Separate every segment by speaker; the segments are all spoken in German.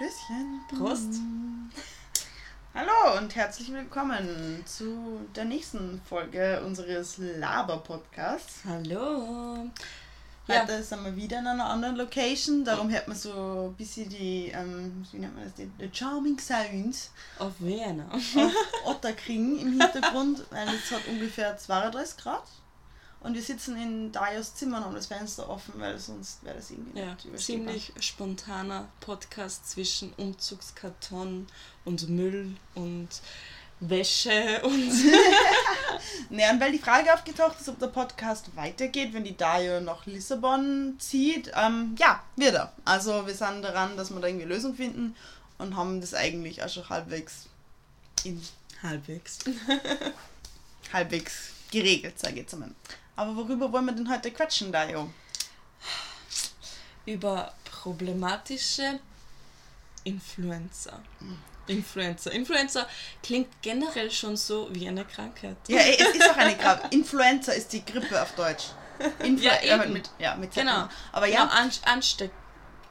Speaker 1: Stößchen.
Speaker 2: Prost.
Speaker 1: Hallo und herzlich willkommen zu der nächsten Folge unseres Laber-Podcasts.
Speaker 2: Hallo.
Speaker 1: Heute ja. sind wir wieder in einer anderen Location, darum hört man so ein bisschen die, ähm, wie nennt man das, die, die Charming Sounds
Speaker 2: auf Vienna.
Speaker 1: auf Otterkring im Hintergrund, weil es hat ungefähr 32 Grad. Und wir sitzen in Darius Zimmer und haben das Fenster offen, weil sonst wäre das irgendwie
Speaker 2: ja, nicht ziemlich spontaner Podcast zwischen Umzugskarton und Müll und Wäsche und.
Speaker 1: naja, und weil die Frage aufgetaucht ist, ob der Podcast weitergeht, wenn die Dario nach Lissabon zieht. Ähm, ja, wird er. Also wir sind daran, dass wir da irgendwie eine Lösung finden und haben das eigentlich auch schon halbwegs in
Speaker 2: halbwegs
Speaker 1: halbwegs geregelt, sage ich jetzt einmal. Aber worüber wollen wir denn heute quatschen, Dario?
Speaker 2: Über problematische Influencer. Influencer. Influencer klingt generell schon so wie eine Krankheit.
Speaker 1: Ja, es ist auch eine Krankheit. Influencer ist die Grippe auf Deutsch.
Speaker 2: Influ ja,
Speaker 1: eben. Ja, mit, ja, mit
Speaker 2: genau. Aber ja. Genau, ansteck,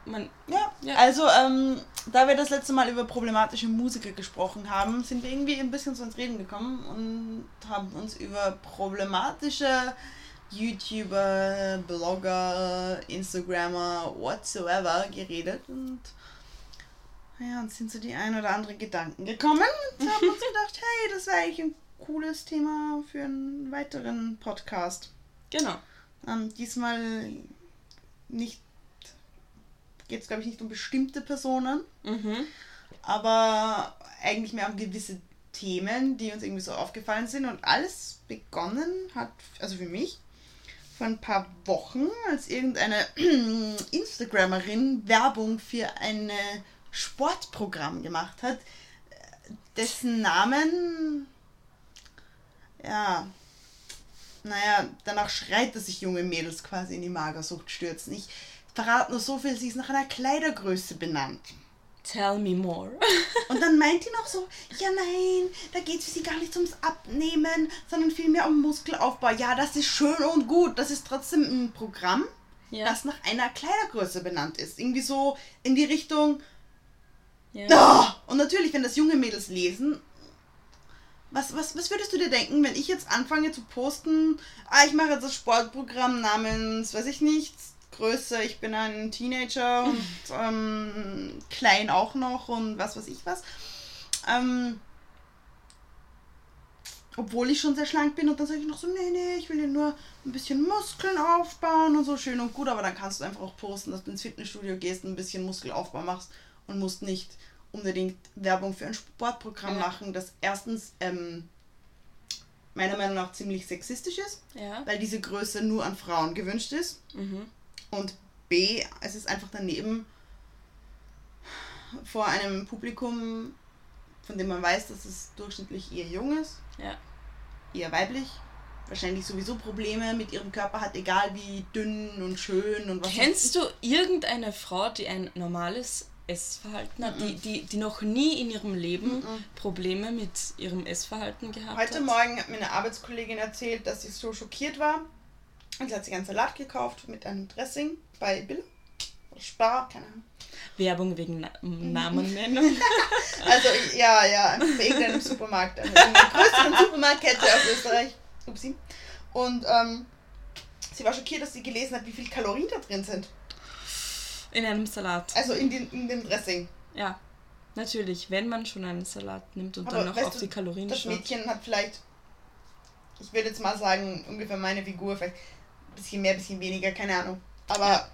Speaker 2: man,
Speaker 1: ja. ja. Also, ähm, da wir das letzte Mal über problematische Musiker gesprochen haben, sind wir irgendwie ein bisschen zu uns reden gekommen und haben uns über problematische YouTuber, Blogger, Instagrammer, whatsoever geredet und ja, uns sind so die ein oder anderen Gedanken gekommen und haben uns gedacht, hey, das wäre eigentlich ein cooles Thema für einen weiteren Podcast.
Speaker 2: Genau.
Speaker 1: Ähm, diesmal nicht geht es, glaube ich, nicht um bestimmte Personen,
Speaker 2: mhm.
Speaker 1: aber eigentlich mehr um gewisse Themen, die uns irgendwie so aufgefallen sind. Und alles begonnen hat, also für mich, vor ein paar Wochen, als irgendeine Instagramerin Werbung für ein Sportprogramm gemacht hat, dessen Namen, ja, naja, danach schreit, dass sich junge Mädels quasi in die Magersucht stürzen. Ich verrate nur so viel, sie ist nach einer Kleidergröße benannt.
Speaker 2: Tell me more.
Speaker 1: und dann meint die noch so, ja nein, da geht es für sie gar nicht ums Abnehmen, sondern vielmehr um Muskelaufbau. Ja, das ist schön und gut. Das ist trotzdem ein Programm, ja. das nach einer Kleidergröße benannt ist. Irgendwie so in die Richtung. Ja. Oh! Und natürlich, wenn das junge Mädels lesen, was, was, was würdest du dir denken, wenn ich jetzt anfange zu posten, ah, ich mache jetzt das Sportprogramm namens, weiß ich nicht, Größe, ich bin ein Teenager und ähm, klein auch noch und was weiß ich was. Ähm, obwohl ich schon sehr schlank bin und dann sage ich noch so, nee, nee, ich will ja nur ein bisschen Muskeln aufbauen und so schön und gut, aber dann kannst du einfach auch posten, dass du ins Fitnessstudio gehst und ein bisschen Muskelaufbau machst und musst nicht unbedingt Werbung für ein Sportprogramm ja. machen, das erstens ähm, meiner Meinung nach ziemlich sexistisch ist,
Speaker 2: ja.
Speaker 1: weil diese Größe nur an Frauen gewünscht ist.
Speaker 2: Mhm.
Speaker 1: Und B, es ist einfach daneben vor einem Publikum, von dem man weiß, dass es durchschnittlich eher jung ist,
Speaker 2: ja.
Speaker 1: eher weiblich, wahrscheinlich sowieso Probleme mit ihrem Körper hat, egal wie dünn und schön und was.
Speaker 2: Kennst du irgendeine Frau, die ein normales Essverhalten hat, mm -mm. Die, die, die noch nie in ihrem Leben mm Probleme mit ihrem Essverhalten gehabt
Speaker 1: Heute hat? Heute Morgen hat mir eine Arbeitskollegin erzählt, dass sie so schockiert war, und sie hat sich einen Salat gekauft mit einem Dressing bei Bill. Spar, keine Ahnung.
Speaker 2: Werbung wegen Na Namennennung.
Speaker 1: also ja, ja, bei irgendeinem Supermarkt. Also in der größten Supermarktkette aus Österreich. Upsi. Und ähm, sie war schockiert, dass sie gelesen hat, wie viel Kalorien da drin sind.
Speaker 2: In einem Salat.
Speaker 1: Also in, den, in dem Dressing.
Speaker 2: Ja, natürlich, wenn man schon einen Salat nimmt und Aber dann noch auf du, die Kalorien
Speaker 1: das schaut. Das Mädchen hat vielleicht, ich würde jetzt mal sagen, ungefähr meine Figur, vielleicht bisschen mehr, bisschen weniger, keine Ahnung. Aber ja.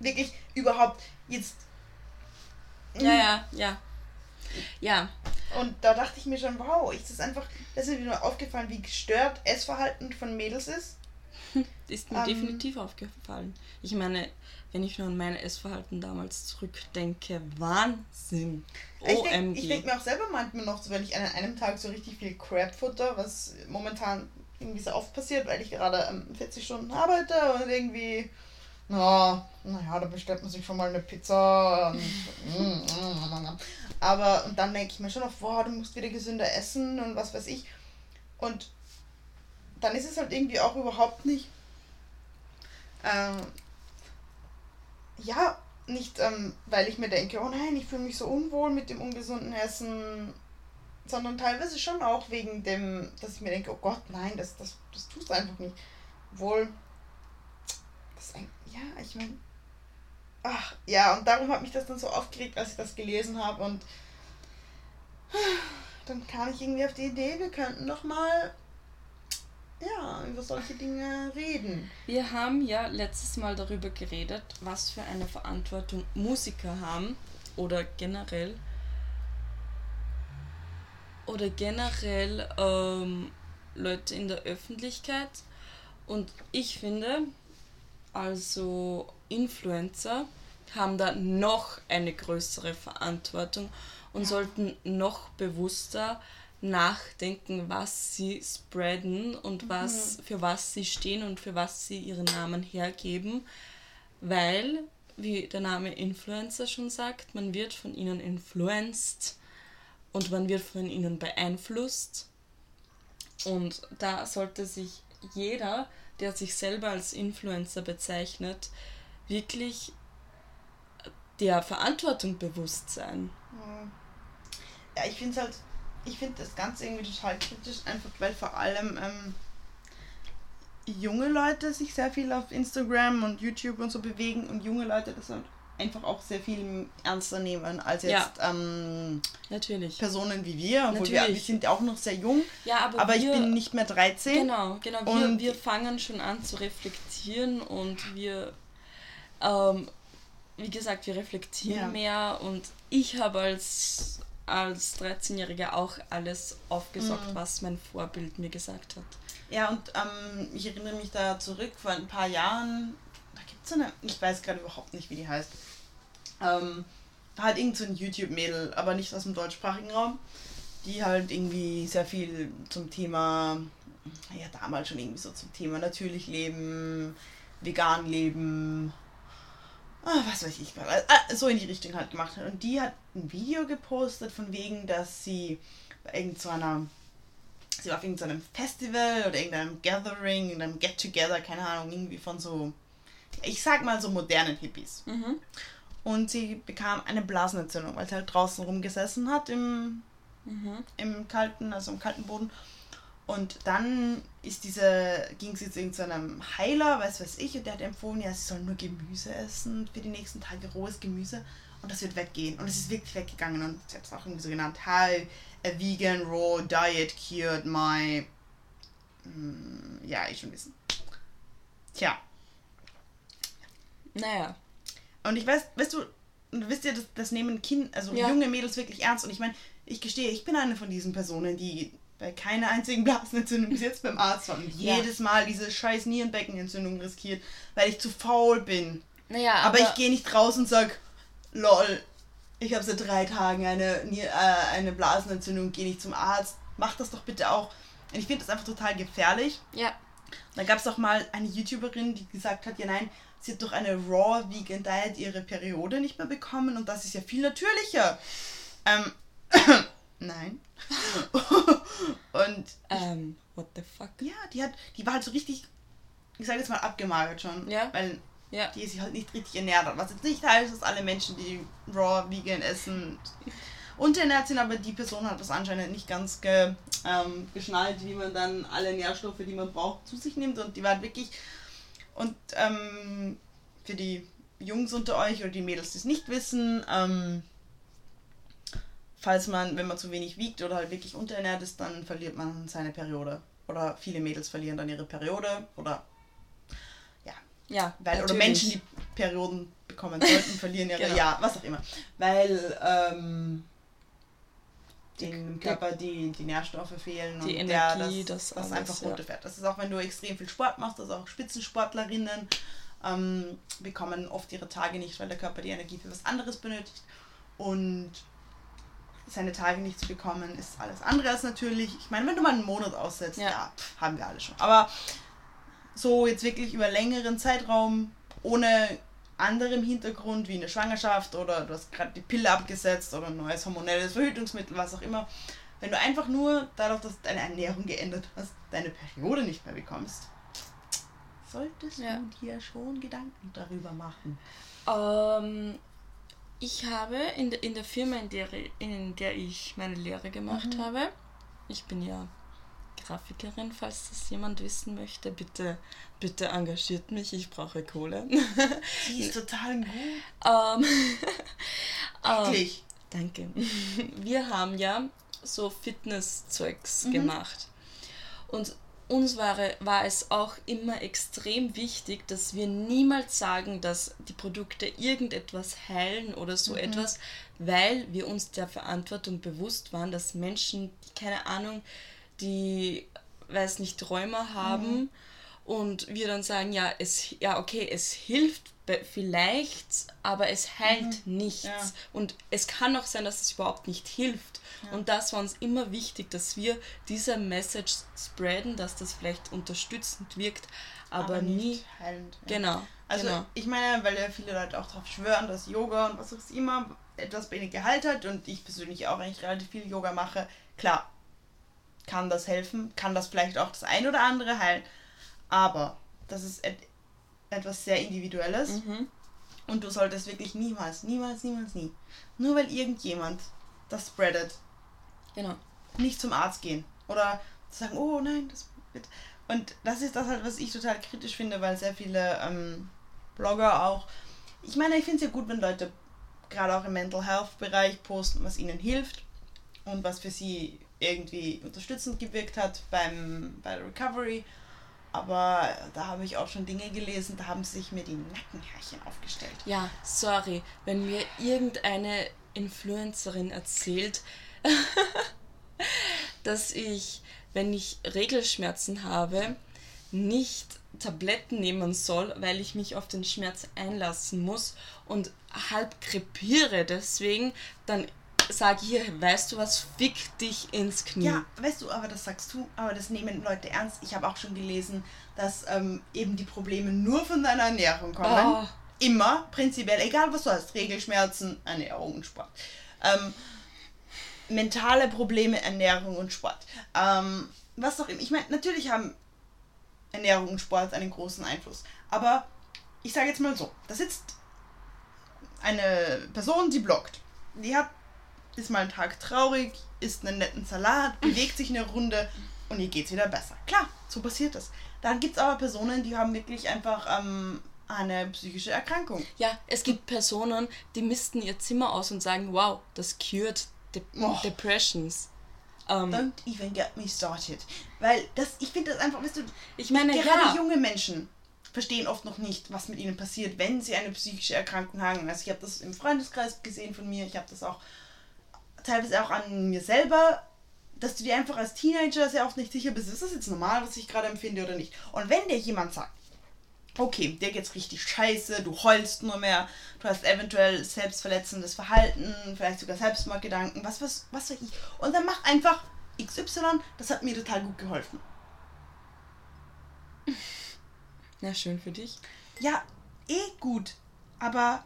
Speaker 1: wirklich überhaupt jetzt.
Speaker 2: Ja, ja, ja. Ja.
Speaker 1: Und da dachte ich mir schon, wow, ist das einfach, das ist mir nur aufgefallen, wie gestört Essverhalten von Mädels ist.
Speaker 2: ist mir ähm, definitiv aufgefallen. Ich meine, wenn ich nur an mein Essverhalten damals zurückdenke, Wahnsinn.
Speaker 1: Ich denke denk mir auch selber manchmal noch, so, wenn ich an einem Tag so richtig viel Crap futter, was momentan irgendwie so oft passiert, weil ich gerade ähm, 40 Stunden arbeite und irgendwie, na, naja, da bestellt man sich schon mal eine Pizza. Und, mm, mm, mm, aber, und dann denke ich mir schon noch, boah, du musst wieder gesünder essen und was weiß ich. Und dann ist es halt irgendwie auch überhaupt nicht, ähm, ja, nicht, ähm, weil ich mir denke, oh nein, ich fühle mich so unwohl mit dem ungesunden Essen, sondern teilweise schon auch wegen dem, dass ich mir denke, oh Gott, nein, das, das, das tust du einfach nicht. Obwohl, das ein, ja, ich meine, ach, ja, und darum hat mich das dann so aufgeregt, als ich das gelesen habe und dann kam ich irgendwie auf die Idee, wir könnten doch mal ja, über solche Dinge reden.
Speaker 2: Wir haben ja letztes Mal darüber geredet, was für eine Verantwortung Musiker haben oder generell oder generell ähm, Leute in der Öffentlichkeit. Und ich finde, also Influencer haben da noch eine größere Verantwortung und ja. sollten noch bewusster nachdenken, was sie spreaden und was, mhm. für was sie stehen und für was sie ihren Namen hergeben, weil, wie der Name Influencer schon sagt, man wird von ihnen influenced und man wird von ihnen beeinflusst. Und da sollte sich jeder, der sich selber als Influencer bezeichnet, wirklich der Verantwortung bewusst sein.
Speaker 1: Ja, ich finde es halt ich finde das Ganze irgendwie total kritisch, einfach weil vor allem ähm, junge Leute sich sehr viel auf Instagram und YouTube und so bewegen und junge Leute das halt einfach auch sehr viel ernster nehmen als jetzt ja. ähm,
Speaker 2: Natürlich.
Speaker 1: Personen wie wir, obwohl wir, wir, sind auch noch sehr jung, ja, aber, aber wir, ich bin nicht mehr 13.
Speaker 2: Genau, genau. Wir, und wir fangen schon an zu reflektieren und wir, ähm, wie gesagt, wir reflektieren ja. mehr und ich habe als als 13-Jähriger auch alles aufgesaugt, mhm. was mein Vorbild mir gesagt hat.
Speaker 1: Ja, und ähm, ich erinnere mich da zurück vor ein paar Jahren, es eine, ich weiß gerade überhaupt nicht, wie die heißt. Ähm, halt irgend so ein YouTube-Mädel, aber nicht aus dem deutschsprachigen Raum, die halt irgendwie sehr viel zum Thema, ja damals schon irgendwie so zum Thema natürlich leben, vegan leben, ah, was weiß ich, äh, so in die Richtung halt gemacht hat. Und die hat ein Video gepostet von wegen, dass sie bei irgendeiner, sie war auf irgendeinem Festival oder irgendeinem Gathering, irgendeinem Get-Together, keine Ahnung, irgendwie von so, ich sag mal so modernen Hippies. Mhm. Und sie bekam eine Blasenentzündung, weil sie halt draußen rumgesessen hat im, mhm. im kalten, also im kalten Boden und dann ist diese, ging sie zu irgendeinem Heiler, weiß was ich, und der hat empfohlen, ja, sie soll nur Gemüse essen für die nächsten Tage, rohes Gemüse. Und das wird weggehen. Und es ist wirklich weggegangen. Und sie hat es auch irgendwie so genannt, how a vegan raw diet cured my... Hm, ja, ich schon wissen. Tja.
Speaker 2: Naja.
Speaker 1: Und ich weiß, weißt du, wisst ja, das, das nehmen Kind, also ja. junge Mädels wirklich ernst. Und ich meine, ich gestehe, ich bin eine von diesen Personen, die bei keiner einzigen Blasenentzündung bis jetzt beim Arzt war und ja. jedes Mal diese scheiß Nierenbeckenentzündung riskiert, weil ich zu faul bin. Naja, aber, aber ich gehe nicht raus und sag, lol, ich habe seit drei Tagen eine, äh, eine Blasenentzündung, gehe nicht zum Arzt. Mach das doch bitte auch. Und ich finde das einfach total gefährlich. Ja. Da gab es doch mal eine YouTuberin, die gesagt hat, ja nein, sie hat durch eine Raw Vegan Diet ihre Periode nicht mehr bekommen und das ist ja viel natürlicher. Ähm, nein. und.
Speaker 2: Ähm, what the fuck?
Speaker 1: Ja, die hat, die war halt so richtig, ich sage jetzt mal abgemagert schon. Ja. Weil ja. die sich halt nicht richtig ernährt hat. Was jetzt nicht heißt, dass alle Menschen, die raw vegan essen, unterernährt sind, aber die Person hat das anscheinend nicht ganz ge, ähm, geschnallt, wie man dann alle Nährstoffe, die man braucht, zu sich nimmt. Und die war halt wirklich. Und ähm, für die Jungs unter euch oder die Mädels, die es nicht wissen, ähm, falls man, wenn man zu wenig wiegt oder halt wirklich unterernährt ist, dann verliert man seine Periode. Oder viele Mädels verlieren dann ihre Periode oder ja. Ja. Weil, oder Menschen, die Perioden bekommen sollten, verlieren ihre, genau. ja, was auch immer. Weil ähm, dem Körper die, die Nährstoffe fehlen die und Energie, der, das, das, das einfach runterfährt. Ja. Das ist auch, wenn du extrem viel Sport machst, also auch Spitzensportlerinnen ähm, bekommen oft ihre Tage nicht, weil der Körper die Energie für was anderes benötigt. Und seine Tage nicht zu bekommen, ist alles andere als natürlich. Ich meine, wenn du mal einen Monat aussetzt, ja, ja pff, haben wir alle schon. Aber so jetzt wirklich über längeren Zeitraum, ohne anderem Hintergrund wie eine Schwangerschaft oder du hast gerade die Pille abgesetzt oder ein neues hormonelles Verhütungsmittel, was auch immer. Wenn du einfach nur dadurch, dass deine Ernährung geändert hast, deine Periode nicht mehr bekommst, solltest ja. du dir schon Gedanken darüber machen.
Speaker 2: Ähm, ich habe in, de, in der Firma, in der, in der ich meine Lehre gemacht mhm. habe, ich bin ja Grafikerin, falls das jemand wissen möchte, bitte, bitte engagiert mich, ich brauche Kohle.
Speaker 1: Die ist total gut.
Speaker 2: Ähm, Wirklich? Ähm, danke. Wir haben ja so Fitnesszeugs mhm. gemacht. Und uns war, war es auch immer extrem wichtig, dass wir niemals sagen, dass die Produkte irgendetwas heilen oder so mhm. etwas, weil wir uns der Verantwortung bewusst waren, dass Menschen, die keine Ahnung, die, weiß nicht, Träume haben mhm. Und wir dann sagen, ja, es, ja, okay, es hilft vielleicht, aber es heilt mhm. nichts. Ja. Und es kann auch sein, dass es überhaupt nicht hilft. Ja. Und das war uns immer wichtig, dass wir diese Message spreaden, dass das vielleicht unterstützend wirkt, aber, aber nie heilend.
Speaker 1: Ja. Genau. Also genau. ich meine, weil ja viele Leute auch darauf schwören, dass Yoga und was auch immer etwas bei ihnen Gehalt hat und ich persönlich auch eigentlich relativ viel Yoga mache, klar, kann das helfen, kann das vielleicht auch das ein oder andere heilen, aber das ist et etwas sehr Individuelles mhm. und du solltest wirklich niemals, niemals, niemals, nie, nur weil irgendjemand das spreadet, genau. nicht zum Arzt gehen oder sagen, oh nein, das wird. Und das ist das halt, was ich total kritisch finde, weil sehr viele ähm, Blogger auch, ich meine, ich finde es ja gut, wenn Leute gerade auch im Mental Health Bereich posten, was ihnen hilft und was für sie irgendwie unterstützend gewirkt hat beim, bei der Recovery. Aber da habe ich auch schon Dinge gelesen, da haben sich mir die Nackenhärchen aufgestellt.
Speaker 2: Ja, sorry, wenn mir irgendeine Influencerin erzählt, dass ich, wenn ich Regelschmerzen habe, nicht Tabletten nehmen soll, weil ich mich auf den Schmerz einlassen muss und halb krepiere deswegen, dann sage hier, weißt du was, fick dich ins Knie.
Speaker 1: Ja, weißt du, aber das sagst du, aber das nehmen Leute ernst. Ich habe auch schon gelesen, dass ähm, eben die Probleme nur von deiner Ernährung kommen. Oh. Immer, prinzipiell, egal was du hast, Regelschmerzen, Ernährung und Sport. Ähm, mentale Probleme, Ernährung und Sport. Ähm, was auch immer. Ich meine, natürlich haben Ernährung und Sport einen großen Einfluss. Aber ich sage jetzt mal so, da sitzt eine Person, die bloggt. Die hat ist mal einen Tag traurig, isst einen netten Salat, bewegt sich eine Runde und ihr geht's wieder besser. Klar, so passiert das. Dann gibt es aber Personen, die haben wirklich einfach ähm, eine psychische Erkrankung.
Speaker 2: Ja, es gibt Personen, die missten ihr Zimmer aus und sagen, wow, das cured de oh. Depressions.
Speaker 1: Um, ähm, Don't even get me started. Weil das, ich finde das einfach, weißt du, ich meine, gerade ja. junge Menschen verstehen oft noch nicht, was mit ihnen passiert, wenn sie eine psychische Erkrankung haben. Also ich habe das im Freundeskreis gesehen von mir, ich habe das auch teilweise auch an mir selber, dass du dir einfach als Teenager sehr oft nicht sicher bist, ist das jetzt normal, was ich gerade empfinde oder nicht. Und wenn dir jemand sagt, okay, dir geht's richtig scheiße, du heulst nur mehr, du hast eventuell selbstverletzendes Verhalten, vielleicht sogar Selbstmordgedanken, was, was, was weiß ich. Und dann mach einfach XY, das hat mir total gut geholfen.
Speaker 2: Ja, schön für dich.
Speaker 1: Ja, eh gut. Aber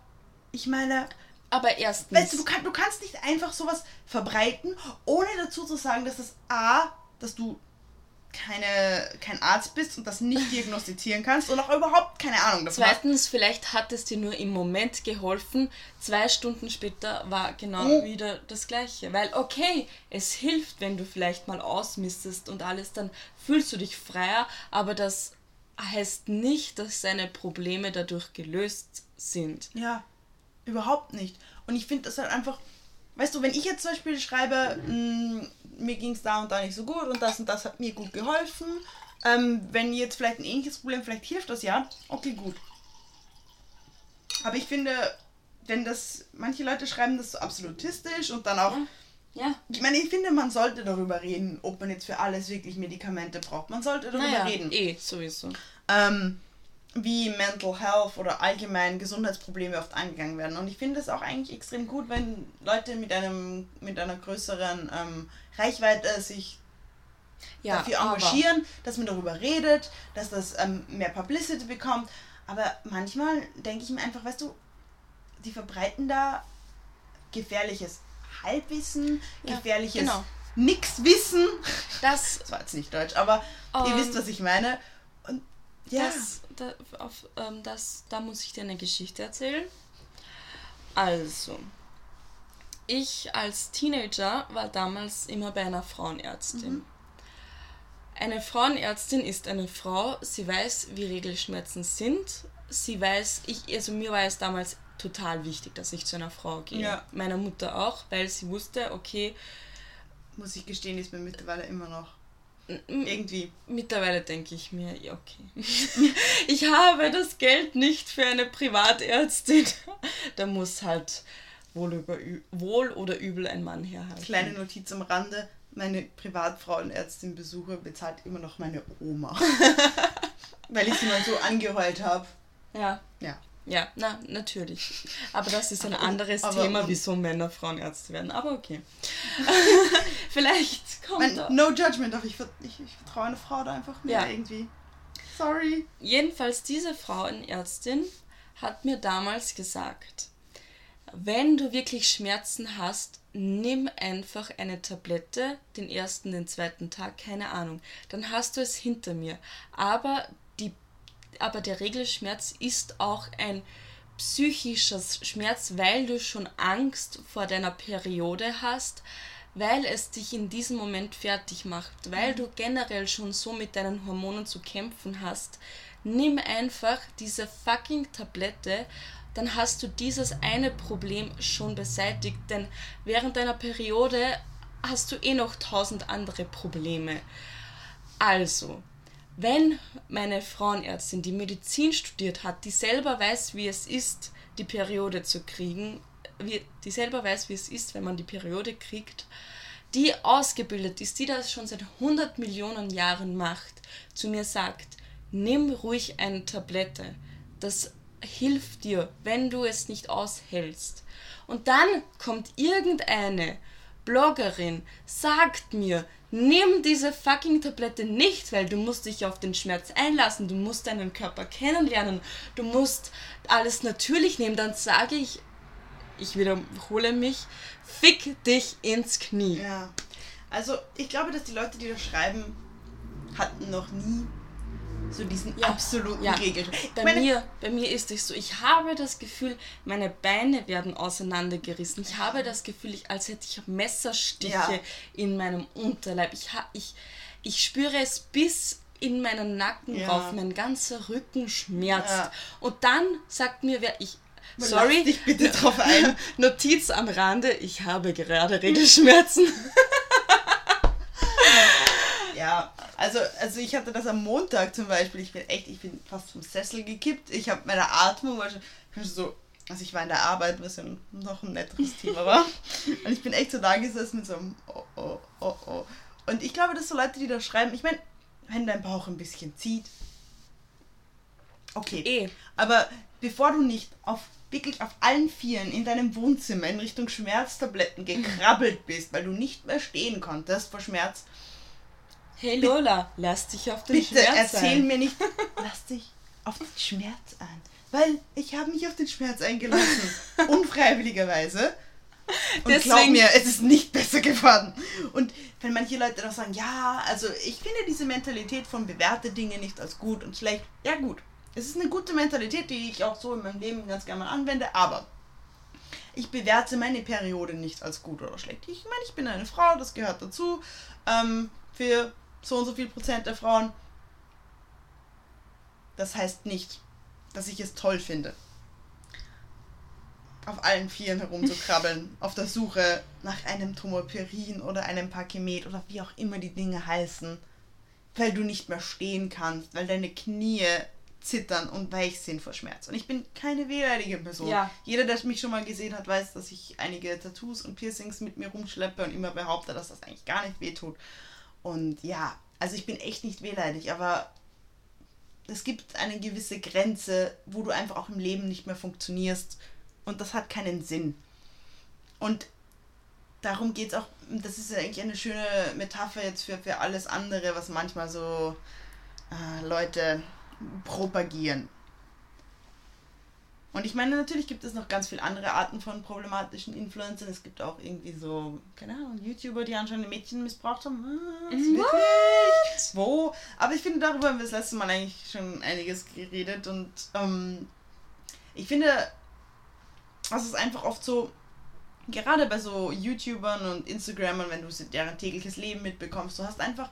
Speaker 1: ich meine,
Speaker 2: aber erstens.
Speaker 1: Weißt du, du, kann, du kannst nicht einfach sowas verbreiten, ohne dazu zu sagen, dass das A, dass du keine, kein Arzt bist und das nicht diagnostizieren kannst und auch überhaupt keine Ahnung
Speaker 2: davon Zweitens, hast. vielleicht hat es dir nur im Moment geholfen. Zwei Stunden später war genau oh. wieder das Gleiche. Weil, okay, es hilft, wenn du vielleicht mal ausmistest und alles, dann fühlst du dich freier, aber das heißt nicht, dass deine Probleme dadurch gelöst sind.
Speaker 1: Ja. Überhaupt nicht. Und ich finde das halt einfach, weißt du, wenn ich jetzt zum Beispiel schreibe, mh, mm, mir ging es da und da nicht so gut und das und das hat mir gut geholfen, ähm, wenn jetzt vielleicht ein ähnliches Problem, vielleicht hilft das ja, okay, gut. Aber ich finde, wenn das, manche Leute schreiben das so absolutistisch und dann auch, ja. ja. Ich meine, ich finde, man sollte darüber reden, ob man jetzt für alles wirklich Medikamente braucht. Man sollte darüber naja, reden.
Speaker 2: Eh, sowieso.
Speaker 1: Ähm, wie Mental Health oder allgemein Gesundheitsprobleme oft angegangen werden. Und ich finde es auch eigentlich extrem gut, wenn Leute mit einem mit einer größeren ähm, Reichweite sich ja, dafür engagieren, dass man darüber redet, dass das ähm, mehr Publicity bekommt. Aber manchmal denke ich mir einfach, weißt du, die verbreiten da gefährliches Halbwissen, ja, gefährliches genau. Nixwissen. Das, das war jetzt nicht deutsch, aber um, ihr wisst, was ich meine. Ja.
Speaker 2: Das, da, auf, ähm, das, da muss ich dir eine Geschichte erzählen. Also, ich als Teenager war damals immer bei einer Frauenärztin. Mhm. Eine Frauenärztin ist eine Frau, sie weiß, wie Regelschmerzen sind. Sie weiß, ich, also mir war es damals total wichtig, dass ich zu einer Frau gehe. Ja. Meiner Mutter auch, weil sie wusste, okay.
Speaker 1: Muss ich gestehen, ist mir mittlerweile immer noch. Irgendwie.
Speaker 2: Mittlerweile denke ich mir, ja, okay. ich habe das Geld nicht für eine Privatärztin. da muss halt wohl, über, wohl oder übel ein Mann herhalten.
Speaker 1: Kleine Notiz am Rande: Meine Privatfrauenärztin besuche bezahlt immer noch meine Oma. Weil ich sie mal so angeheult habe.
Speaker 2: Ja. Ja. Ja, na, natürlich. Aber das ist ein anderes aber, Thema, wieso Männer Frauenärzte werden. Aber okay. Vielleicht
Speaker 1: kommt mein, da. No judgment, aber ich, ich, ich vertraue einer Frau da einfach mehr ja. irgendwie. Sorry.
Speaker 2: Jedenfalls, diese Frauenärztin hat mir damals gesagt, wenn du wirklich Schmerzen hast, nimm einfach eine Tablette, den ersten, den zweiten Tag, keine Ahnung. Dann hast du es hinter mir. Aber, aber der Regelschmerz ist auch ein psychischer Schmerz, weil du schon Angst vor deiner Periode hast, weil es dich in diesem Moment fertig macht, weil du generell schon so mit deinen Hormonen zu kämpfen hast. Nimm einfach diese fucking Tablette dann hast du dieses eine Problem schon beseitigt, denn während deiner Periode hast du eh noch tausend andere Probleme. Also, wenn meine Frauenärztin, die Medizin studiert hat, die selber weiß, wie es ist, die Periode zu kriegen, wie, die selber weiß, wie es ist, wenn man die Periode kriegt, die ausgebildet ist, die das schon seit 100 Millionen Jahren macht, zu mir sagt, nimm ruhig eine Tablette. Das hilft dir, wenn du es nicht aushältst. Und dann kommt irgendeine Bloggerin, sagt mir, nimm diese fucking Tablette nicht, weil du musst dich auf den Schmerz einlassen, du musst deinen Körper kennenlernen, du musst alles natürlich nehmen, dann sage ich, ich wiederhole mich, fick dich ins Knie.
Speaker 1: Ja. Also ich glaube, dass die Leute, die das schreiben, hatten noch nie so diesen ja, absoluten ja. Regel.
Speaker 2: Bei, meine, mir, bei mir ist es so, ich habe das Gefühl, meine Beine werden auseinandergerissen. Ich habe das Gefühl, ich, als hätte ich Messerstiche ja. in meinem Unterleib. Ich, ich, ich spüre es bis in meinen Nacken ja. rauf, mein ganzer Rücken schmerzt. Und dann sagt mir wer, ich, Sorry, dich bitte drauf ein. Notiz am Rande, ich habe gerade Regelschmerzen.
Speaker 1: ja, also, also ich hatte das am Montag zum Beispiel. Ich bin echt, ich bin fast vom Sessel gekippt. Ich habe meine Atmung war schon, so, also ich war in der Arbeit, was ja noch ein netteres Thema war. Und ich bin echt so da gesessen mit so einem oh, oh, oh, oh. Und ich glaube, dass so Leute, die da schreiben, ich meine, wenn dein Bauch ein bisschen zieht, okay. Eh. Aber bevor du nicht auf wirklich auf allen Vieren in deinem Wohnzimmer in Richtung Schmerztabletten gekrabbelt bist, weil du nicht mehr stehen konntest vor Schmerz,
Speaker 2: Hey Lola, lass dich auf den
Speaker 1: bitte Schmerz ein. Bitte erzähl mir nicht, lass dich auf den Schmerz ein. Weil ich habe mich auf den Schmerz eingelassen. unfreiwilligerweise. Und Deswegen, glaub mir, es ist nicht besser geworden. Und wenn manche Leute doch sagen, ja, also ich finde diese Mentalität von bewerte Dinge nicht als gut und schlecht. Ja gut, es ist eine gute Mentalität, die ich auch so in meinem Leben ganz gerne mal anwende, aber ich bewerte meine Periode nicht als gut oder schlecht. Ich meine, ich bin eine Frau, das gehört dazu. Ähm, für so und so viel Prozent der Frauen. Das heißt nicht, dass ich es toll finde, auf allen Vieren herumzukrabbeln, auf der Suche nach einem Tomoperin oder einem Pakemet oder wie auch immer die Dinge heißen, weil du nicht mehr stehen kannst, weil deine Knie zittern und weich sind vor Schmerz. Und ich bin keine wehleidige Person. Ja. Jeder, der mich schon mal gesehen hat, weiß, dass ich einige Tattoos und Piercings mit mir rumschleppe und immer behaupte, dass das eigentlich gar nicht wehtut. Und ja, also ich bin echt nicht wehleidig, aber es gibt eine gewisse Grenze, wo du einfach auch im Leben nicht mehr funktionierst. Und das hat keinen Sinn. Und darum geht es auch, das ist ja eigentlich eine schöne Metapher jetzt für, für alles andere, was manchmal so äh, Leute propagieren. Und ich meine, natürlich gibt es noch ganz viele andere Arten von problematischen Influencern. Es gibt auch irgendwie so, keine Ahnung, YouTuber, die anscheinend Mädchen missbraucht haben. Was? Mhm. Wirklich? Wo? Aber ich finde, darüber haben wir das letzte Mal eigentlich schon einiges geredet. Und ähm, ich finde, es ist einfach oft so, gerade bei so YouTubern und Instagramern, wenn du deren tägliches Leben mitbekommst, du hast einfach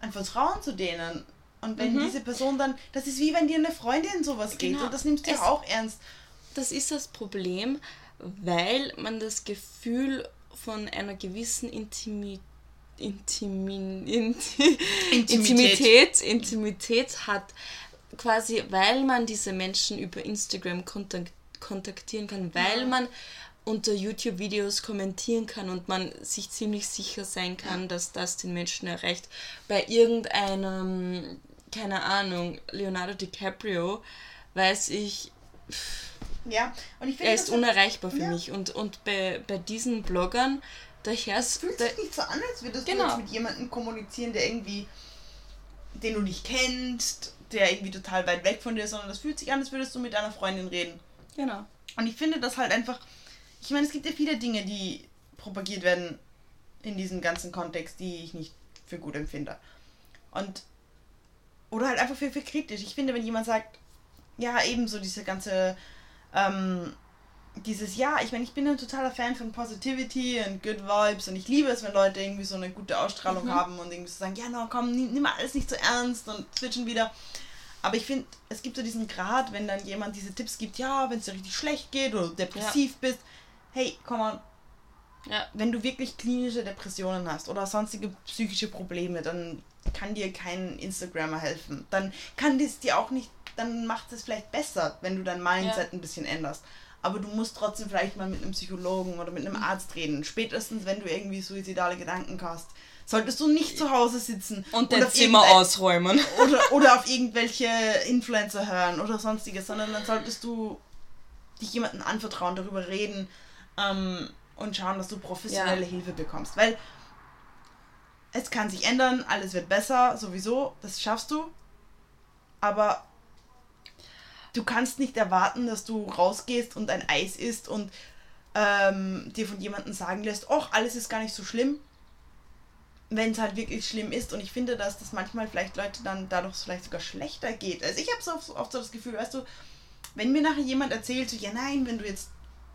Speaker 1: ein Vertrauen zu denen. Und wenn mhm. diese Person dann, das ist wie wenn dir eine Freundin sowas geht genau. und das nimmst du ja auch ernst.
Speaker 2: Das ist das Problem, weil man das Gefühl von einer gewissen Intimität Intimin, Inti Intimität. Intimität hat, quasi weil man diese Menschen über Instagram kontaktieren kann, weil ja. man unter YouTube-Videos kommentieren kann und man sich ziemlich sicher sein kann, ja. dass das den Menschen erreicht. Bei irgendeinem, keine Ahnung, Leonardo DiCaprio weiß ich,
Speaker 1: ja,
Speaker 2: und ich finde, er ist unerreichbar für ja. mich. Und, und bei, bei diesen Bloggern, daher
Speaker 1: Es fühlt sich nicht so an, als würdest genau. du jetzt mit jemandem kommunizieren, der irgendwie, den du nicht kennst, der irgendwie total weit weg von dir ist, sondern das fühlt sich an, als würdest du mit einer Freundin reden. Genau. Und ich finde das halt einfach ich meine, es gibt ja viele Dinge, die propagiert werden in diesem ganzen Kontext, die ich nicht für gut empfinde. Und oder halt einfach für, für kritisch. Ich finde, wenn jemand sagt, ja, ebenso diese ganze, ähm, dieses, ja, ich meine, ich bin ein totaler Fan von Positivity und Good Vibes und ich liebe es, wenn Leute irgendwie so eine gute Ausstrahlung mhm. haben und irgendwie so sagen, ja, no, komm, nimm, nimm alles nicht so ernst und switchen wieder. Aber ich finde, es gibt so diesen Grad, wenn dann jemand diese Tipps gibt, ja, wenn es dir richtig schlecht geht oder depressiv ja. bist, hey, komm on. Ja. Wenn du wirklich klinische Depressionen hast oder sonstige psychische Probleme, dann kann dir kein Instagrammer helfen. Dann kann das dir auch nicht, dann macht es vielleicht besser, wenn du dein Mindset ja. ein bisschen änderst. Aber du musst trotzdem vielleicht mal mit einem Psychologen oder mit einem mhm. Arzt reden. Spätestens, wenn du irgendwie suizidale Gedanken hast, solltest du nicht zu Hause sitzen
Speaker 2: und dein Zimmer ausräumen.
Speaker 1: Oder, oder auf irgendwelche Influencer hören oder sonstiges, sondern dann solltest du dich jemandem anvertrauen, darüber reden, ähm, und schauen, dass du professionelle ja. Hilfe bekommst. Weil es kann sich ändern, alles wird besser, sowieso, das schaffst du. Aber du kannst nicht erwarten, dass du rausgehst und ein Eis isst und ähm, dir von jemandem sagen lässt, ach, alles ist gar nicht so schlimm, wenn es halt wirklich schlimm ist. Und ich finde, dass das manchmal vielleicht Leute dann dadurch vielleicht sogar schlechter geht. Also ich habe so oft so das Gefühl, weißt du, wenn mir nachher jemand erzählt, so, ja nein, wenn du jetzt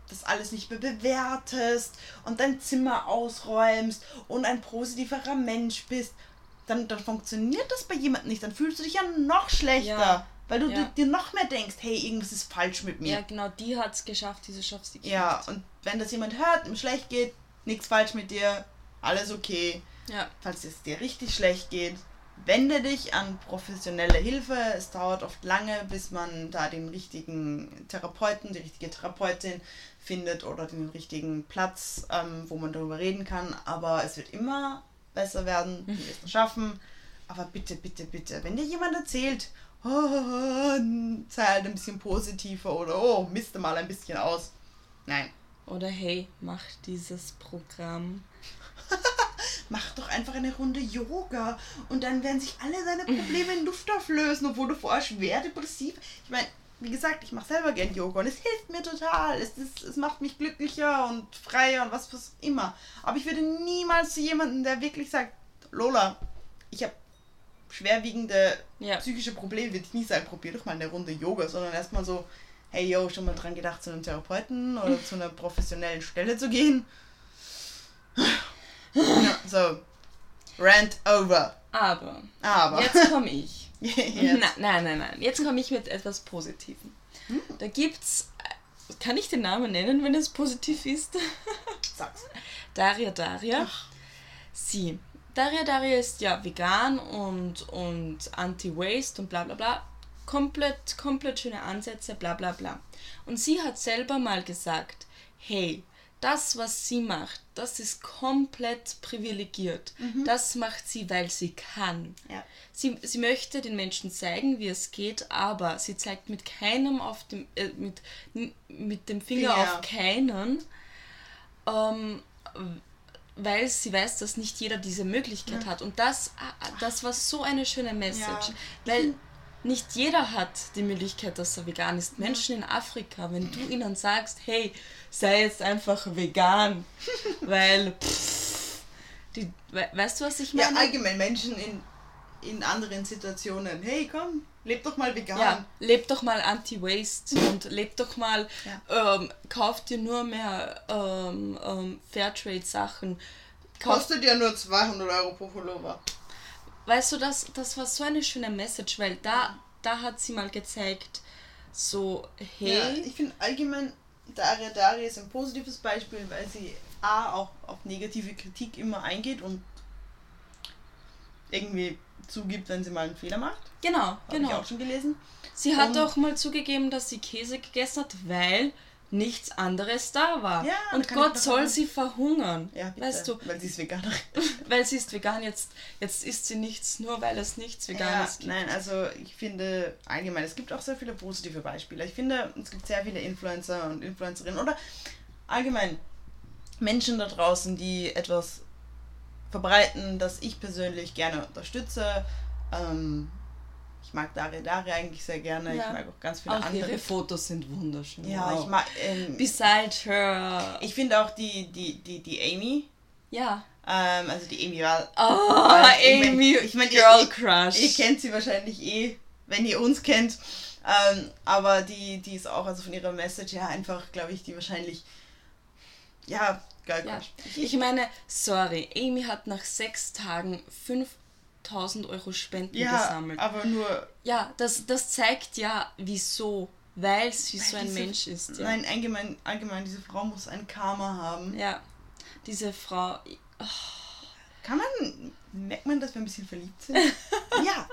Speaker 1: das alles nicht mehr bewertest und dein Zimmer ausräumst und ein positiverer Mensch bist, dann, dann funktioniert das bei jemandem nicht. Dann fühlst du dich ja noch schlechter. Ja. Weil du ja. dir noch mehr denkst, hey, irgendwas ist falsch mit mir.
Speaker 2: Ja, genau, die hat es geschafft, diese schafft
Speaker 1: die Ja, und wenn das jemand hört, ihm schlecht geht, nichts falsch mit dir, alles okay. Ja. Falls es dir richtig schlecht geht, wende dich an professionelle Hilfe. Es dauert oft lange, bis man da den richtigen Therapeuten, die richtige Therapeutin findet oder den richtigen Platz, ähm, wo man darüber reden kann. Aber es wird immer besser werden, wir mhm. es schaffen. Aber bitte, bitte, bitte, wenn dir jemand erzählt, oh, sei halt ein bisschen positiver oder oh, misste mal ein bisschen aus. Nein.
Speaker 2: Oder hey, mach dieses Programm.
Speaker 1: mach doch einfach eine Runde Yoga und dann werden sich alle deine Probleme in Luft auflösen, obwohl du vorher schwer depressiv. Ich meine, wie gesagt, ich mache selber gern Yoga und es hilft mir total. Es, ist, es macht mich glücklicher und freier und was, was immer. Aber ich würde niemals zu jemandem, der wirklich sagt, Lola, ich habe schwerwiegende ja. psychische Probleme, würde ich nie sagen, probier doch mal eine Runde Yoga, sondern erstmal so, hey yo, schon mal dran gedacht, zu einem Therapeuten oder zu einer professionellen Stelle zu gehen. Ja, so, rant over.
Speaker 2: Aber, Aber. jetzt komme ich. nein, nein, nein, nein. Jetzt komme ich mit etwas Positivem. Hm. Da gibt's. Kann ich den Namen nennen, wenn es positiv ist? Sag's. Daria Daria. Ach. Sie. Daria Daria ist ja vegan und, und anti-waste und bla bla bla. Komplett, komplett schöne Ansätze, bla bla bla. Und sie hat selber mal gesagt, hey, das, was sie macht, das ist komplett privilegiert. Mhm. Das macht sie, weil sie kann. Ja. Sie, sie möchte den Menschen zeigen, wie es geht, aber sie zeigt mit keinem auf dem, äh, mit, mit dem Finger ja. auf keinen, ähm, weil sie weiß, dass nicht jeder diese Möglichkeit ja. hat. Und das, äh, das war so eine schöne Message. Weil nicht jeder hat die Möglichkeit, dass er vegan ist. Menschen in Afrika, wenn du ihnen sagst, hey, sei jetzt einfach vegan, weil, pff, die, weißt du, was ich meine?
Speaker 1: Ja, allgemein Menschen in in anderen Situationen, hey komm, leb doch mal vegan.
Speaker 2: Ja, leb doch mal Anti-Waste und leb doch mal, ja. ähm, kauf dir nur mehr ähm, ähm, Fairtrade-Sachen.
Speaker 1: Kostet ja nur 200 Euro pro Pullover.
Speaker 2: Weißt du, das, das war so eine schöne Message, weil da, da hat sie mal gezeigt, so, hey.
Speaker 1: Ja, ich finde allgemein, Daria Daria ist ein positives Beispiel, weil sie A, auch auf negative Kritik immer eingeht und irgendwie zugibt, wenn sie mal einen Fehler macht.
Speaker 2: Genau,
Speaker 1: Hab
Speaker 2: genau.
Speaker 1: Ich auch schon gelesen.
Speaker 2: Sie hat und auch mal zugegeben, dass sie Käse gegessen hat, weil nichts anderes da war. Ja, und Gott soll sie verhungern.
Speaker 1: Ja, bitte, weißt du? Weil sie ist Veganerin.
Speaker 2: weil sie ist vegan, jetzt, jetzt isst sie nichts, nur weil es nichts Veganes
Speaker 1: ja, gibt. Nein, also ich finde allgemein, es gibt auch sehr viele positive Beispiele. Ich finde, es gibt sehr viele Influencer und Influencerinnen oder allgemein Menschen da draußen, die etwas verbreiten, das ich persönlich gerne unterstütze. Ähm, ich mag Daria Daria eigentlich sehr gerne. Ja. Ich mag auch ganz viele
Speaker 2: auch andere. Ihre Fotos sind wunderschön.
Speaker 1: Ja, wow. ich mag. Ähm,
Speaker 2: Beside her.
Speaker 1: Ich finde auch die, die, die, die Amy.
Speaker 2: Ja.
Speaker 1: Ähm, also die Amy war.
Speaker 2: Oh, war, Amy, ich mein, Girl ihr, Crush.
Speaker 1: Ihr, ihr kennt sie wahrscheinlich eh, wenn ihr uns kennt. Ähm, aber die, die ist auch, also von ihrer Message her einfach, glaube ich, die wahrscheinlich. Ja, geil.
Speaker 2: Ja. Ich meine, sorry, Amy hat nach sechs Tagen fünf 1000 Euro Spenden ja, gesammelt.
Speaker 1: aber nur...
Speaker 2: Ja, das, das zeigt ja, wieso. Weil sie so ein diese, Mensch ist.
Speaker 1: Ja. Nein, allgemein, allgemein, diese Frau muss ein Karma haben.
Speaker 2: Ja, diese Frau... Oh.
Speaker 1: Kann man... Merkt man, dass wir ein bisschen verliebt sind? ja,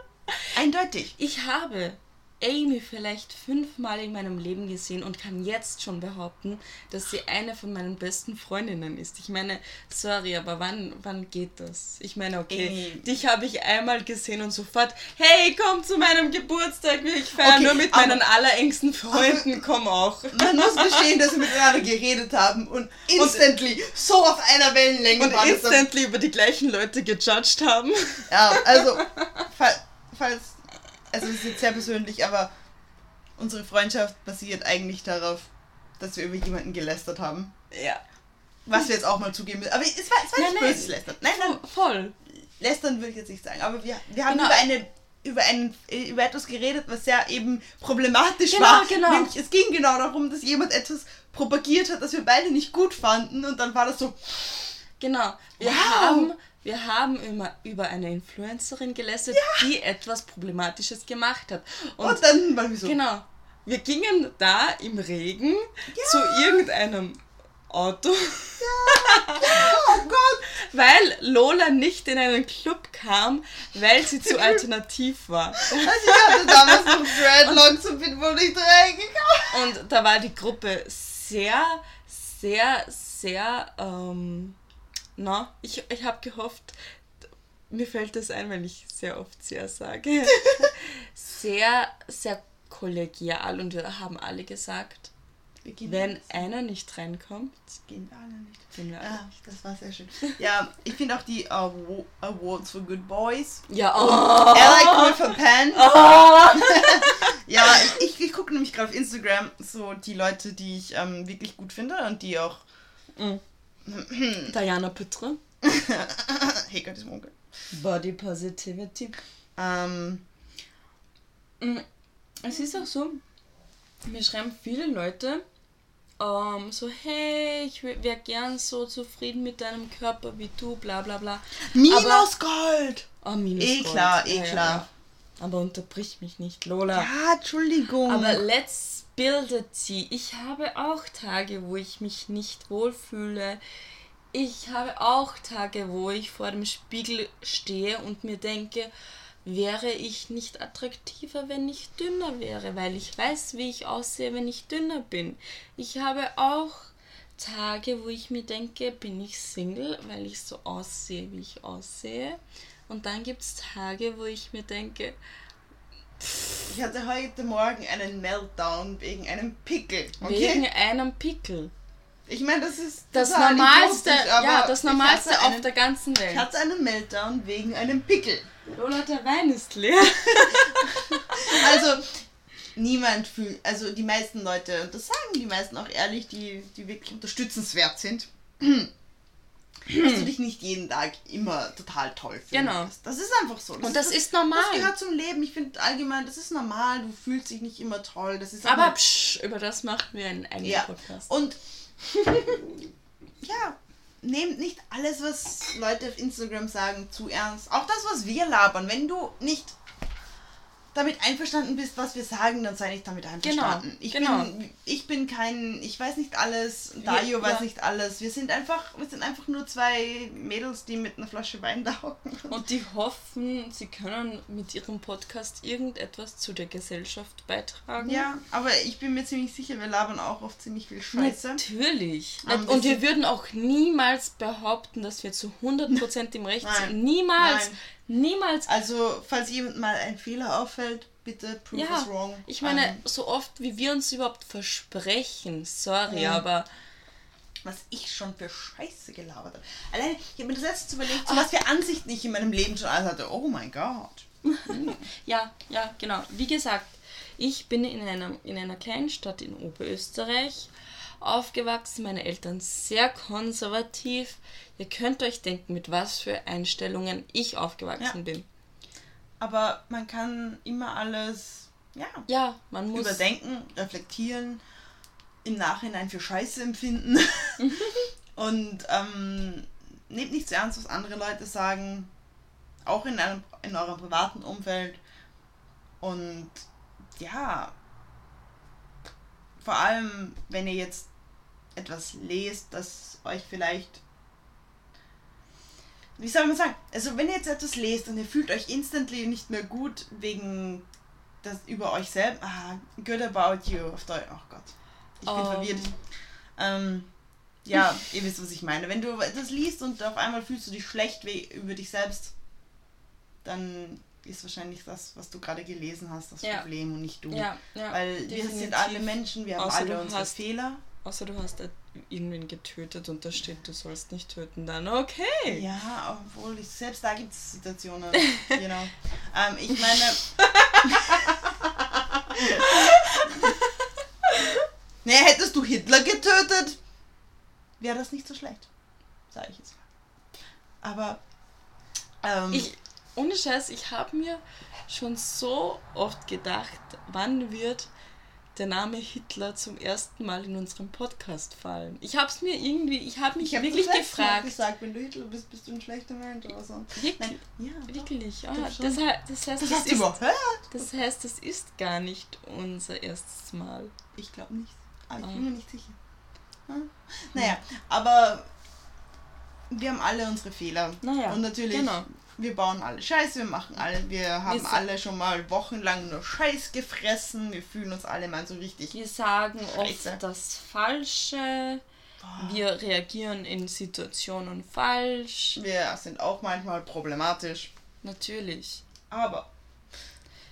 Speaker 1: eindeutig.
Speaker 2: Ich habe Amy vielleicht fünfmal in meinem Leben gesehen und kann jetzt schon behaupten, dass sie eine von meinen besten Freundinnen ist. Ich meine, sorry, aber wann, wann geht das? Ich meine, okay, Amy. dich habe ich einmal gesehen und sofort, hey, komm zu meinem Geburtstag, ich feiere okay, nur mit meinen allerengsten Freunden, komm auch.
Speaker 1: Man muss verstehen, dass wir miteinander geredet haben und instantly und, so auf einer Wellenlänge
Speaker 2: und waren. Und instantly über die gleichen Leute gejudged haben.
Speaker 1: Ja, also, falls also es ist jetzt sehr persönlich, aber unsere Freundschaft basiert eigentlich darauf, dass wir über jemanden gelästert haben.
Speaker 2: Ja.
Speaker 1: Was wir jetzt auch mal zugeben müssen. Aber es war, es war nicht nein, böses Lästern. Nein, nein.
Speaker 2: Voll.
Speaker 1: Lästern würde ich jetzt nicht sagen. Aber wir, wir haben genau. über eine über, einen, über etwas geredet, was sehr eben problematisch
Speaker 2: genau,
Speaker 1: war.
Speaker 2: Genau.
Speaker 1: Nämlich, es ging genau darum, dass jemand etwas propagiert hat, das wir beide nicht gut fanden und dann war das so.
Speaker 2: Genau. Wir wow. haben wir haben immer über eine Influencerin gelästert, ja. die etwas Problematisches gemacht hat.
Speaker 1: Und, und dann waren wir so.
Speaker 2: Genau. Wir gingen da im Regen ja. zu irgendeinem Auto.
Speaker 1: Ja, oh Gott.
Speaker 2: weil Lola nicht in einen Club kam, weil sie zu alternativ war.
Speaker 1: Also ich hatte damals noch Dreadlocks und bin wohl nicht reingekommen.
Speaker 2: Und da war die Gruppe sehr, sehr, sehr ähm, na, ich, ich habe gehofft, mir fällt das ein, wenn ich sehr oft sehr sage. sehr, sehr kollegial und wir haben alle gesagt, wenn einer nicht reinkommt,
Speaker 1: gehen wir alle nicht.
Speaker 2: Gehen wir alle
Speaker 1: ah, nicht. Das war sehr schön. Ja, ich finde auch die Awards for Good Boys.
Speaker 2: Ja,
Speaker 1: oh. Alec with a Pen. Oh. ja, ich, ich gucke nämlich gerade auf Instagram so die Leute, die ich ähm, wirklich gut finde und die auch.
Speaker 2: Mm Diana Petre.
Speaker 1: hey Gott, ist Onkel.
Speaker 2: Body Positivity.
Speaker 1: Ähm.
Speaker 2: Mm, es ist auch so, mir schreiben viele Leute ähm, so, hey, ich wäre gern so zufrieden mit deinem Körper wie du, bla bla bla.
Speaker 1: Minus Gold!
Speaker 2: Oh, minus
Speaker 1: eh
Speaker 2: Gold.
Speaker 1: klar, eh ja, klar. Ja.
Speaker 2: Aber unterbrich mich nicht, Lola.
Speaker 1: Ja, Entschuldigung.
Speaker 2: Aber let's bildet sie. Ich habe auch Tage, wo ich mich nicht wohlfühle. Ich habe auch Tage, wo ich vor dem Spiegel stehe und mir denke, wäre ich nicht attraktiver, wenn ich dünner wäre, weil ich weiß, wie ich aussehe, wenn ich dünner bin. Ich habe auch Tage, wo ich mir denke, bin ich Single, weil ich so aussehe, wie ich aussehe. Und dann gibt es Tage, wo ich mir denke,
Speaker 1: ich hatte heute Morgen einen Meltdown wegen einem Pickel.
Speaker 2: Okay? Wegen einem Pickel.
Speaker 1: Ich meine, das ist
Speaker 2: das Normalste, ja, das Normalste auf einen, der ganzen Welt.
Speaker 1: Ich hatte einen Meltdown wegen einem Pickel.
Speaker 2: Lola, der Wein ist leer.
Speaker 1: also, niemand fühlt, also die meisten Leute, und das sagen die meisten auch ehrlich, die, die wirklich unterstützenswert sind, dass du dich nicht jeden Tag immer total toll fühlst. Genau. Das ist einfach so.
Speaker 2: Das und das ist, ist normal.
Speaker 1: Das gehört zum Leben. Ich finde allgemein, das ist normal. Du fühlst dich nicht immer toll. Das ist
Speaker 2: Aber psch, über das machen wir einen eigenen ja. Podcast.
Speaker 1: Und ja, nehmt nicht alles, was Leute auf Instagram sagen, zu ernst. Auch das, was wir labern. Wenn du nicht damit einverstanden bist, was wir sagen, dann sei nicht damit einverstanden. Genau, ich, genau. Bin, ich bin kein, ich weiß nicht alles, Dario ja, weiß ja. nicht alles. Wir sind einfach, wir sind einfach nur zwei Mädels, die mit einer Flasche Wein da hocken.
Speaker 2: Und die hoffen, sie können mit ihrem Podcast irgendetwas zu der Gesellschaft beitragen.
Speaker 1: Ja, aber ich bin mir ziemlich sicher, wir labern auch oft ziemlich viel Scheiße.
Speaker 2: Natürlich. Um, Und wir würden auch niemals behaupten, dass wir zu 100% im Recht sind. Niemals. Nein. Niemals.
Speaker 1: Also, falls jemand mal ein Fehler auffällt, bitte prove ja, us wrong.
Speaker 2: Ich meine, um, ähm, so oft wie wir uns überhaupt versprechen, sorry, ja. aber.
Speaker 1: Was ich schon für Scheiße gelabert habe. Allein, ich habe mir das letzte überlegt, so ah. was für Ansichten ich in meinem Leben schon alles hatte. Oh mein Gott.
Speaker 2: ja, ja, genau. Wie gesagt, ich bin in einer, in einer kleinen Stadt in Oberösterreich aufgewachsen, meine Eltern sehr konservativ. Ihr könnt euch denken, mit was für Einstellungen ich aufgewachsen ja. bin.
Speaker 1: Aber man kann immer alles ja,
Speaker 2: ja man muss
Speaker 1: überdenken, reflektieren, im Nachhinein für Scheiße empfinden. und ähm, nehmt nicht zu ernst, was andere Leute sagen, auch in, einem, in eurem privaten Umfeld. Und ja, vor allem, wenn ihr jetzt etwas lest, das euch vielleicht wie soll man sagen? Also wenn ihr jetzt etwas lest und ihr fühlt euch instantly nicht mehr gut wegen das über euch selbst, ah, good about you auf Deutsch. Oh Gott, ich bin um. verwirrt. Ähm, ja, ihr wisst, was ich meine. Wenn du etwas liest und auf einmal fühlst du dich schlecht über dich selbst, dann ist wahrscheinlich das, was du gerade gelesen hast, das ja. Problem und nicht du. Ja, ja, Weil definitiv. wir sind alle Menschen, wir haben alle unsere Fehler.
Speaker 2: Außer du hast irgendwen getötet und da steht, du sollst nicht töten, dann okay.
Speaker 1: Ja, obwohl ich, selbst da gibt es Situationen. genau. Ähm, ich meine. nee, hättest du Hitler getötet, wäre das nicht so schlecht. Sag ich jetzt. Aber.
Speaker 2: Ähm, ich, ohne Scheiß, ich habe mir schon so oft gedacht, wann wird der Name Hitler zum ersten Mal in unserem Podcast fallen. Ich habe es mir irgendwie, ich habe mich ich hab wirklich gefragt.
Speaker 1: Ich gesagt, wenn du Hitler bist, bist du ein schlechter Mensch oder so.
Speaker 2: Wirklich? Nein, ja, wirklich. Ah, das, das, heißt, das, das, das, ist, das heißt, das ist gar nicht unser erstes Mal.
Speaker 1: Ich glaube nicht. Aber ich ah. bin mir nicht sicher. Hm? Naja, aber wir haben alle unsere Fehler. Naja, und natürlich genau wir bauen alle Scheiße, wir machen alle, wir haben wir alle schon mal wochenlang nur Scheiß gefressen, wir fühlen uns alle mal so richtig.
Speaker 2: Wir sagen Scheiße. oft das Falsche. Boah. Wir reagieren in Situationen falsch.
Speaker 1: Wir sind auch manchmal problematisch.
Speaker 2: Natürlich.
Speaker 1: Aber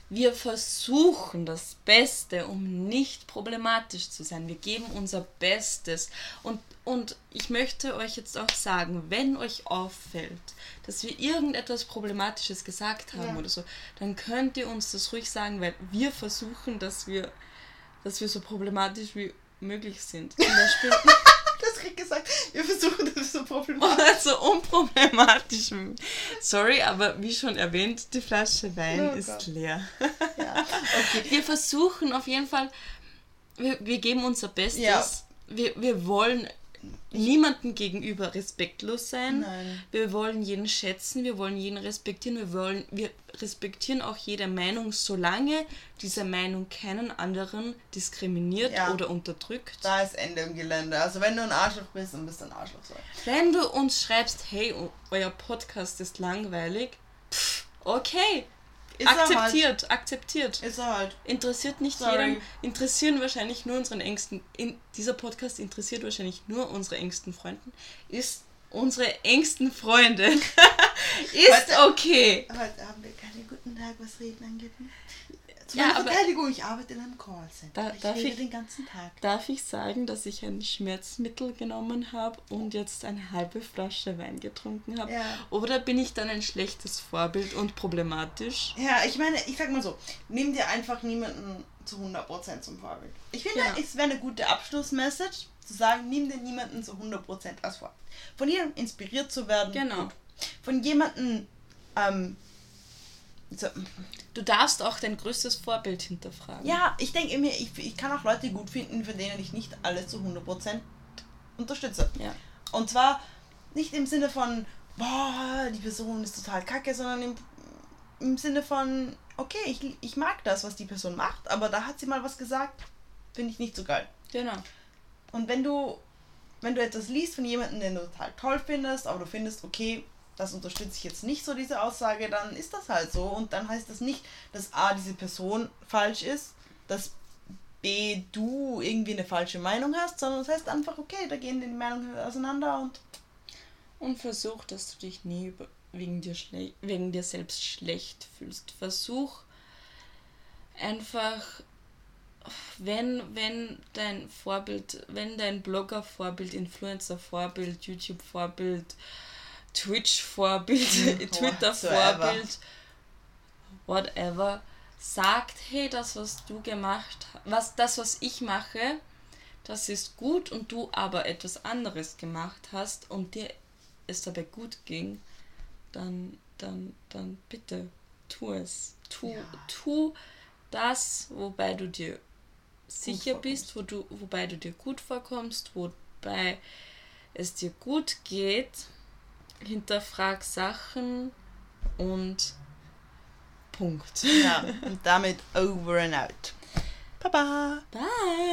Speaker 2: wir versuchen das Beste, um nicht problematisch zu sein. Wir geben unser Bestes. Und, und ich möchte euch jetzt auch sagen, wenn euch auffällt, dass wir irgendetwas Problematisches gesagt haben ja. oder so, dann könnt ihr uns das ruhig sagen, weil wir versuchen, dass wir, dass wir so problematisch wie möglich sind. Zum Beispiel.
Speaker 1: das krieg gesagt, wir versuchen das so problematisch.
Speaker 2: so unproblematisch. Sorry, aber wie schon erwähnt, die Flasche Wein oh ist Gott. leer. Ja, okay. Wir versuchen auf jeden Fall, wir, wir geben unser Bestes. Ja. Wir, wir wollen niemandem gegenüber respektlos sein. Nein. Wir wollen jeden schätzen, wir wollen jeden respektieren, wir wollen, wir respektieren auch jede Meinung, solange diese Meinung keinen anderen diskriminiert ja. oder unterdrückt.
Speaker 1: Da ist Ende im Gelände. Also wenn du ein Arschloch bist, dann bist du ein Arschloch.
Speaker 2: Wenn du uns schreibst, hey, euer Podcast ist langweilig, pff, okay, ist akzeptiert, halt. akzeptiert.
Speaker 1: Ist er halt.
Speaker 2: Interessiert nicht Sorry. jeden. Interessieren wahrscheinlich nur unseren engsten. In, dieser Podcast interessiert wahrscheinlich nur unsere engsten Freunden. Ist unsere engsten Freunde. ist heute, okay.
Speaker 1: Heute haben wir keine guten Tag, was Reden angeht. Zu ja, meiner Verteidigung, ich arbeite in einem Callcenter. Da, ich darf ich, den ganzen Tag.
Speaker 2: Darf ich sagen, dass ich ein Schmerzmittel genommen habe und jetzt eine halbe Flasche Wein getrunken habe? Ja. Oder bin ich dann ein schlechtes Vorbild und problematisch?
Speaker 1: Ja, ich meine, ich sag mal so, nimm dir einfach niemanden zu 100% zum Vorbild. Ich finde, ja. es wäre eine gute Abschlussmessage. zu sagen, nimm dir niemanden zu 100% als Vorbild. Von jemandem inspiriert zu werden. Genau. Von jemandem ähm.
Speaker 2: Du darfst auch dein größtes Vorbild hinterfragen.
Speaker 1: Ja, ich denke mir, ich, ich kann auch Leute gut finden, für denen ich nicht alles zu 100% unterstütze. Ja. Und zwar nicht im Sinne von, boah, die Person ist total kacke, sondern im, im Sinne von, okay, ich, ich mag das, was die Person macht, aber da hat sie mal was gesagt, finde ich nicht so geil. Genau. Und wenn du, wenn du etwas liest von jemandem, den du total toll findest, aber du findest, okay, das unterstütze ich jetzt nicht so, diese Aussage, dann ist das halt so. Und dann heißt das nicht, dass A, diese Person falsch ist, dass B, du irgendwie eine falsche Meinung hast, sondern es das heißt einfach, okay, da gehen die Meinungen auseinander und.
Speaker 2: Und versuch, dass du dich nie wegen dir, wegen dir selbst schlecht fühlst. Versuch einfach, wenn, wenn dein Vorbild, wenn dein Blogger-Vorbild, Influencer-Vorbild, YouTube-Vorbild, Twitch-Vorbild, mhm. Twitter-Vorbild, whatever, sagt, hey, das, was du gemacht hast, was, das, was ich mache, das ist gut und du aber etwas anderes gemacht hast und dir es dabei gut ging, dann, dann, dann bitte tu es. Tu, ja. tu das, wobei du dir sicher bist, wo du, wobei du dir gut vorkommst, wobei es dir gut geht hinterfrag Sachen und Punkt.
Speaker 1: Ja, und damit over and out. Baba. Bye.